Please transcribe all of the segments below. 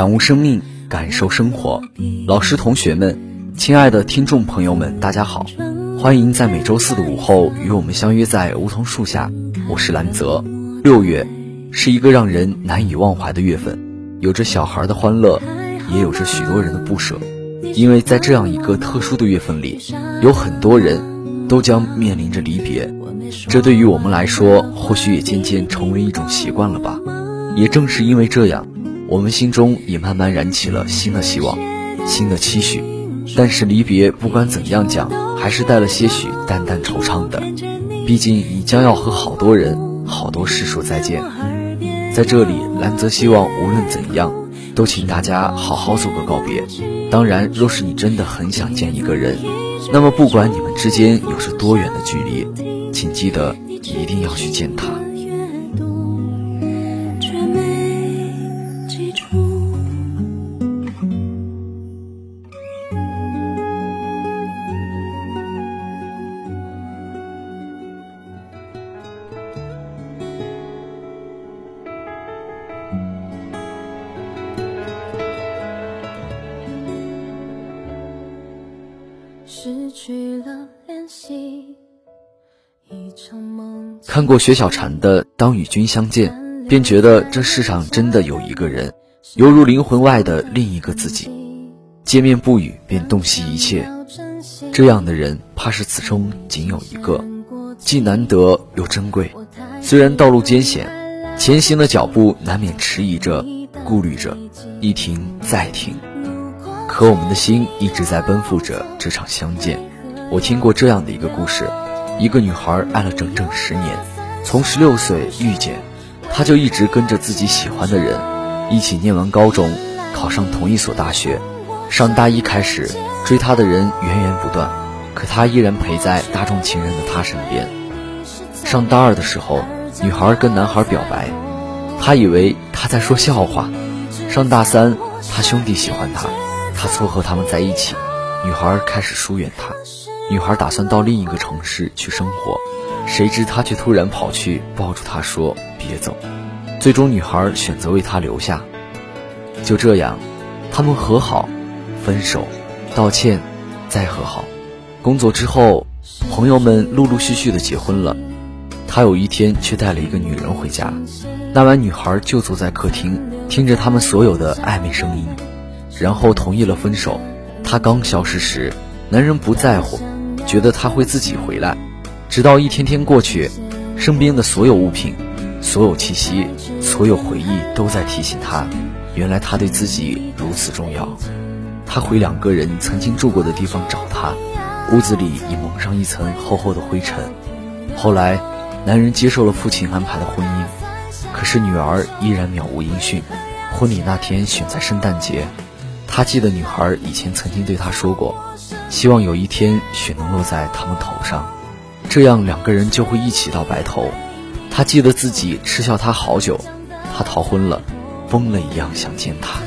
感悟生命，感受生活。老师、同学们，亲爱的听众朋友们，大家好，欢迎在每周四的午后与我们相约在梧桐树下。我是兰泽。六月是一个让人难以忘怀的月份，有着小孩的欢乐，也有着许多人的不舍。因为在这样一个特殊的月份里，有很多人都将面临着离别。这对于我们来说，或许也渐渐成为一种习惯了吧。也正是因为这样。我们心中也慢慢燃起了新的希望，新的期许。但是离别不管怎样讲，还是带了些许淡淡惆怅的。毕竟你将要和好多人、好多事说再见。在这里，兰泽希望无论怎样，都请大家好好做个告别。当然，若是你真的很想见一个人，那么不管你们之间有着多远的距离，请记得一定要去见他。看过薛小禅的《当与君相见》，便觉得这世上真的有一个人，犹如灵魂外的另一个自己，见面不语便洞悉一切。这样的人，怕是此生仅有一个，既难得又珍贵。虽然道路艰险，前行的脚步难免迟疑着、顾虑着，一停再停，可我们的心一直在奔赴着这场相见。我听过这样的一个故事。一个女孩爱了整整十年，从十六岁遇见，她就一直跟着自己喜欢的人，一起念完高中，考上同一所大学。上大一开始，追她的人源源不断，可她依然陪在大众情人的他身边。上大二的时候，女孩跟男孩表白，他以为他在说笑话。上大三，他兄弟喜欢她，他撮合他们在一起，女孩开始疏远他。女孩打算到另一个城市去生活，谁知他却突然跑去抱住她说：“别走。”最终，女孩选择为他留下。就这样，他们和好、分手、道歉、再和好。工作之后，朋友们陆陆续续的结婚了。他有一天却带了一个女人回家。那晚，女孩就坐在客厅，听着他们所有的暧昧声音，然后同意了分手。他刚消失时，男人不在乎。觉得他会自己回来，直到一天天过去，身边的所有物品、所有气息、所有回忆都在提醒他，原来他对自己如此重要。他回两个人曾经住过的地方找他，屋子里已蒙上一层厚厚的灰尘。后来，男人接受了父亲安排的婚姻，可是女儿依然渺无音讯。婚礼那天选在圣诞节，他记得女孩以前曾经对他说过。希望有一天雪能落在他们头上，这样两个人就会一起到白头。他记得自己嗤笑他好久，他逃婚了，疯了一样想见他。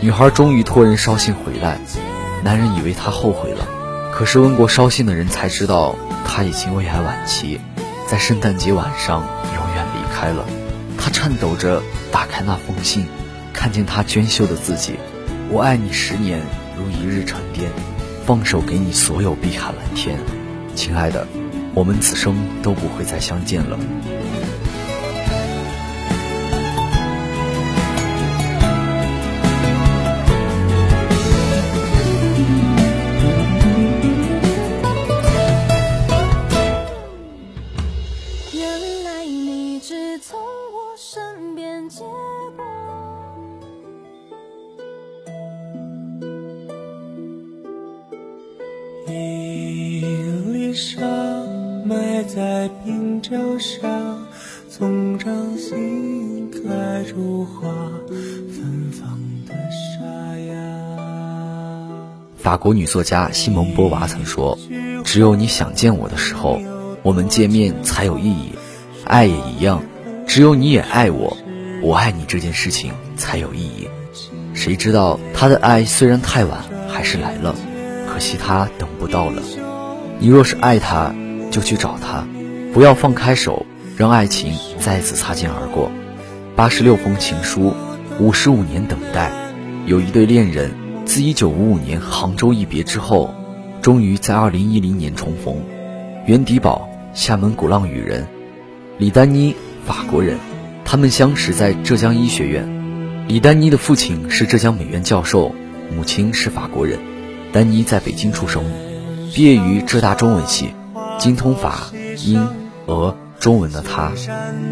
女孩终于托人捎信回来，男人以为她后悔了，可是问过捎信的人才知道，他已经胃癌晚期，在圣诞节晚上永远离开了。他颤抖着打开那封信，看见他娟秀的字迹。我爱你十年如一日沉淀，放手给你所有碧海蓝天。亲爱的，我们此生都不会再相见了。粒沙埋在冰雕上，总让心开出花，芬芳的沙哑。法国女作家西蒙波娃曾说：“只有你想见我的时候，我们见面才有意义。爱也一样，只有你也爱我，我爱你这件事情才有意义。”谁知道他的爱虽然太晚，还是来了，可惜他等不到了。你若是爱他，就去找他，不要放开手，让爱情再次擦肩而过。八十六封情书，五十五年等待，有一对恋人自一九五五年杭州一别之后，终于在二零一零年重逢。袁迪宝，厦门鼓浪屿人；李丹妮，法国人。他们相识在浙江医学院。李丹妮的父亲是浙江美院教授，母亲是法国人。丹妮在北京出生，毕业于浙大中文系，精通法、英、俄、中文的他，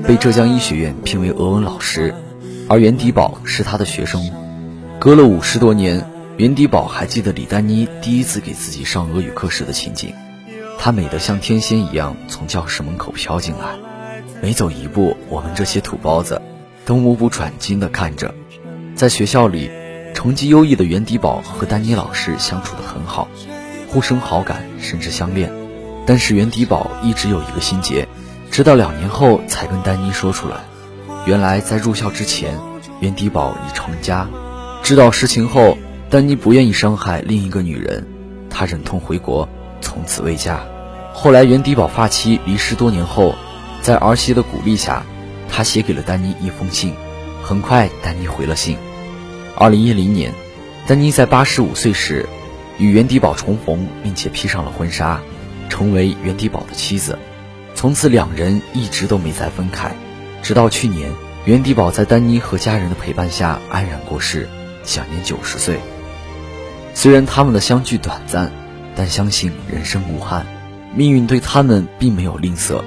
被浙江医学院聘为俄文老师，而袁迪宝是他的学生。隔了五十多年，袁迪宝还记得李丹妮第一次给自己上俄语课时的情景，她美得像天仙一样从教室门口飘进来，每走一步，我们这些土包子都目不转睛地看着。在学校里，成绩优异的袁迪宝和丹妮老师相处得很好，互生好感，甚至相恋。但是袁迪宝一直有一个心结，直到两年后才跟丹妮说出来。原来在入校之前，袁迪宝已成家。知道实情后，丹妮不愿意伤害另一个女人，她忍痛回国，从此未嫁。后来袁迪宝发妻离世多年后，在儿媳的鼓励下，他写给了丹妮一封信。很快，丹妮回了信。二零一零年，丹妮在八十五岁时与袁迪宝重逢，并且披上了婚纱，成为袁迪宝的妻子。从此，两人一直都没再分开。直到去年，袁迪宝在丹妮和家人的陪伴下安然过世，享年九十岁。虽然他们的相聚短暂，但相信人生无憾，命运对他们并没有吝啬，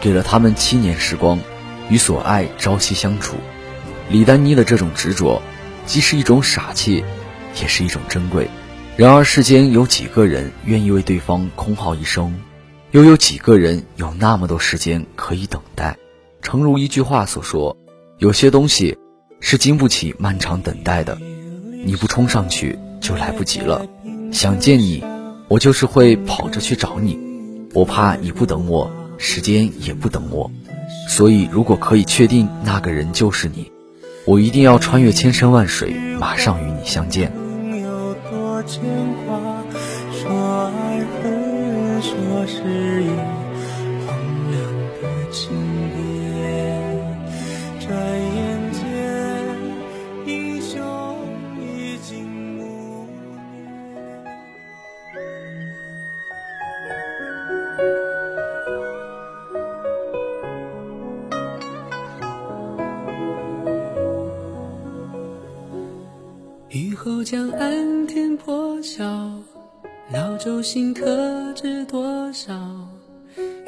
给了他们七年时光，与所爱朝夕相处。李丹妮的这种执着，既是一种傻气，也是一种珍贵。然而世间有几个人愿意为对方空耗一生，又有几个人有那么多时间可以等待？诚如一句话所说，有些东西是经不起漫长等待的。你不冲上去，就来不及了。想见你，我就是会跑着去找你。我怕你不等我，时间也不等我。所以，如果可以确定那个人就是你。我一定要穿越千山万水，马上与你相见。牵挂？说爱恨，说誓言，荒凉的情别。雨后江岸天破晓，老舟新客知多少？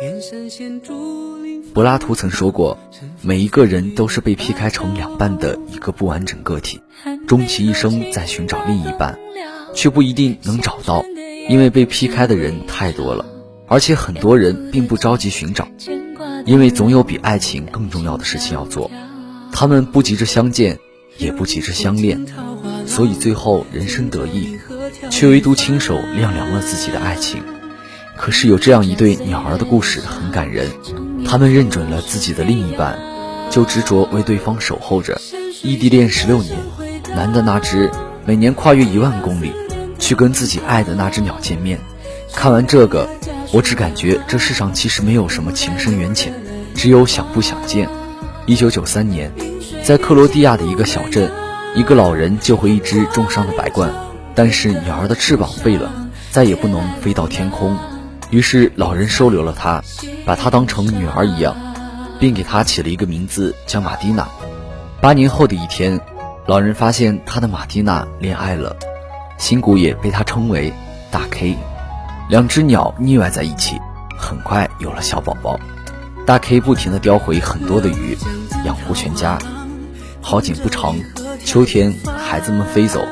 远山现竹林。柏拉图曾说过，每一个人都是被劈开成两半的一个不完整个体，终其一生在寻找另一半，却不一定能找到，因为被劈开的人太多了，而且很多人并不着急寻找，因为总有比爱情更重要的事情要做，他们不急着相见，也不急着相恋，所以最后人生得意，却唯独亲手晾凉了自己的爱情。可是有这样一对鸟儿的故事很感人，他们认准了自己的另一半，就执着为对方守候着，异地恋十六年，男的那只每年跨越一万公里，去跟自己爱的那只鸟见面。看完这个，我只感觉这世上其实没有什么情深缘浅，只有想不想见。一九九三年，在克罗地亚的一个小镇，一个老人救回一只重伤的白鹳，但是鸟儿的翅膀废了，再也不能飞到天空。于是老人收留了它，把它当成女儿一样，并给它起了一个名字叫马蒂娜。八年后的一天，老人发现他的马蒂娜恋爱了，新谷也被他称为大 K。两只鸟腻歪在一起，很快有了小宝宝。大 K 不停地叼回很多的鱼，养活全家。好景不长，秋天孩子们飞走，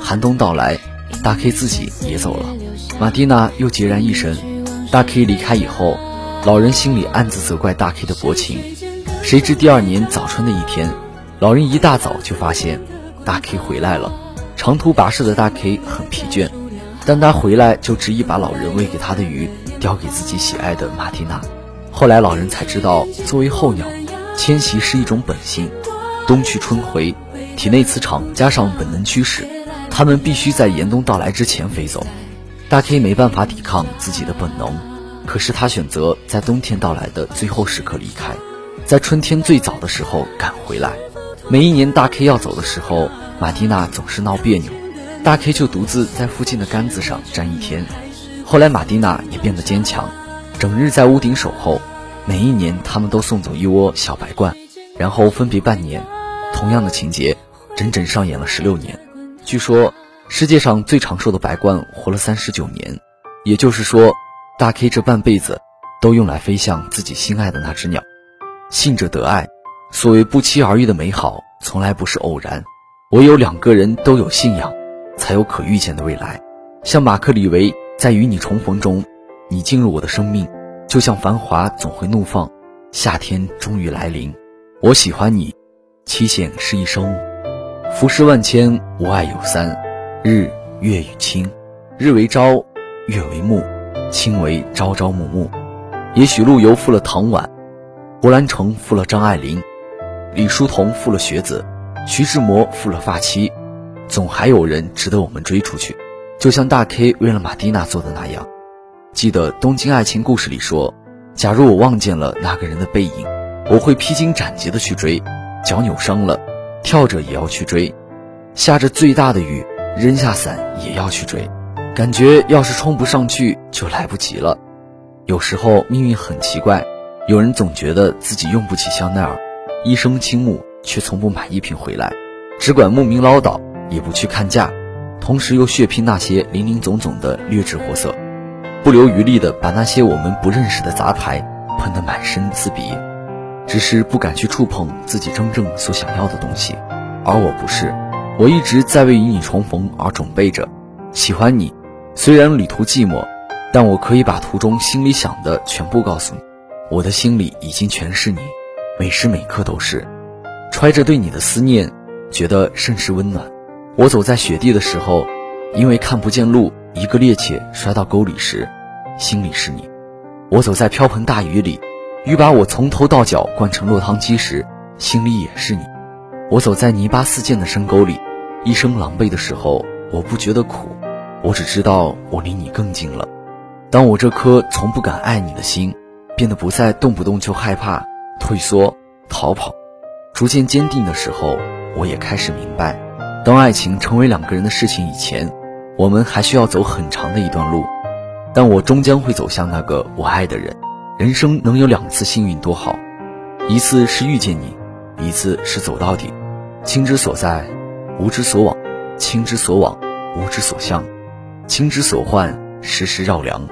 寒冬到来，大 K 自己也走了，马蒂娜又孑然一身。大 K 离开以后，老人心里暗自责怪大 K 的薄情。谁知第二年早春的一天，老人一大早就发现大 K 回来了。长途跋涉的大 K 很疲倦，但他回来就执意把老人喂给他的鱼叼给自己喜爱的马蒂娜。后来老人才知道，作为候鸟，迁徙是一种本性，冬去春回，体内磁场加上本能驱使，它们必须在严冬到来之前飞走。大 K 没办法抵抗自己的本能，可是他选择在冬天到来的最后时刻离开，在春天最早的时候赶回来。每一年大 K 要走的时候，马蒂娜总是闹别扭，大 K 就独自在附近的杆子上站一天。后来马蒂娜也变得坚强，整日在屋顶守候。每一年他们都送走一窝小白鹳，然后分别半年。同样的情节，整整上演了十六年。据说。世界上最长寿的白鹳活了三十九年，也就是说，大 K 这半辈子都用来飞向自己心爱的那只鸟。信者得爱，所谓不期而遇的美好，从来不是偶然。唯有两个人都有信仰，才有可预见的未来。像马克·李维在《与你重逢》中，你进入我的生命，就像繁华总会怒放，夏天终于来临。我喜欢你，期限是一生，浮世万千，无爱有三。日月与卿，日为朝，月为暮，卿为朝朝暮暮。也许陆游负了唐婉，胡兰成负了张爱玲，李叔同负了学子，徐志摩负了发妻，总还有人值得我们追出去。就像大 K 为了马蒂娜做的那样。记得《东京爱情故事》里说：“假如我望见了那个人的背影，我会披荆斩棘的去追，脚扭伤了，跳着也要去追，下着最大的雨。”扔下伞也要去追，感觉要是冲不上去就来不及了。有时候命运很奇怪，有人总觉得自己用不起香奈儿，一生倾慕却从不买一瓶回来，只管慕名唠叨，也不去看价，同时又血拼那些林林总总的劣质货色，不留余力的把那些我们不认识的杂牌喷得满身刺鼻，只是不敢去触碰自己真正所想要的东西，而我不是。我一直在为与你重逢而准备着，喜欢你，虽然旅途寂寞，但我可以把途中心里想的全部告诉你。我的心里已经全是你，每时每刻都是，揣着对你的思念，觉得甚是温暖。我走在雪地的时候，因为看不见路，一个趔趄摔到沟里时，心里是你；我走在瓢盆大雨里，雨把我从头到脚灌成落汤鸡时，心里也是你。我走在泥巴四溅的深沟里，一生狼狈的时候，我不觉得苦，我只知道我离你更近了。当我这颗从不敢爱你的心，变得不再动不动就害怕、退缩、逃跑，逐渐坚定的时候，我也开始明白，当爱情成为两个人的事情以前，我们还需要走很长的一段路。但我终将会走向那个我爱的人。人生能有两次幸运多好，一次是遇见你，一次是走到底。情之所在，无之所往；情之所往，无之所向；情之所换，时时绕梁。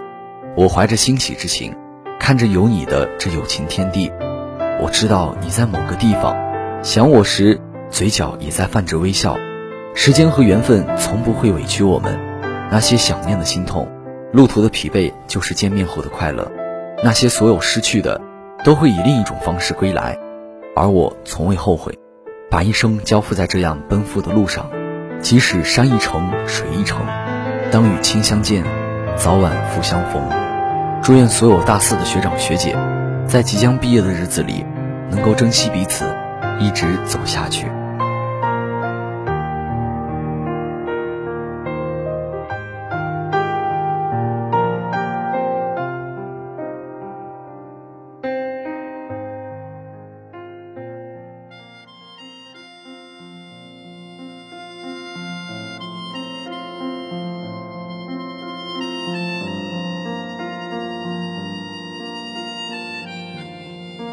我怀着欣喜之情，看着有你的这友情天地。我知道你在某个地方，想我时，嘴角也在泛着微笑。时间和缘分从不会委屈我们，那些想念的心痛，路途的疲惫，就是见面后的快乐。那些所有失去的，都会以另一种方式归来，而我从未后悔。把一生交付在这样奔赴的路上，即使山一程，水一程，当与卿相见，早晚复相逢。祝愿所有大四的学长学姐，在即将毕业的日子里，能够珍惜彼此，一直走下去。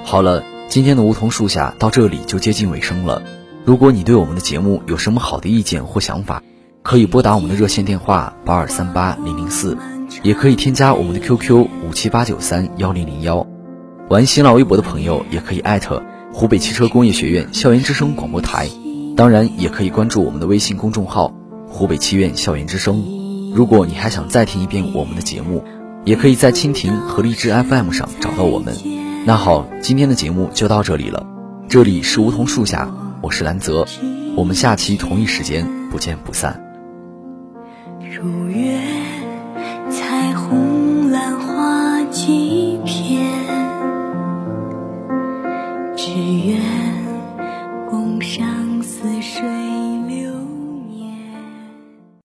好了，今天的梧桐树下到这里就接近尾声了。如果你对我们的节目有什么好的意见或想法，可以拨打我们的热线电话八二三八零零四，也可以添加我们的 QQ 五七八九三幺零零幺。玩新浪微博的朋友也可以艾特湖北汽车工业学院校园之声广播台，当然也可以关注我们的微信公众号湖北汽院校园之声。如果你还想再听一遍我们的节目，也可以在蜻蜓和荔枝 FM 上找到我们。那好，今天的节目就到这里了，这里是梧桐树下，我是兰泽，我们下期同一时间不见不散。如月，彩虹兰花几片，只愿。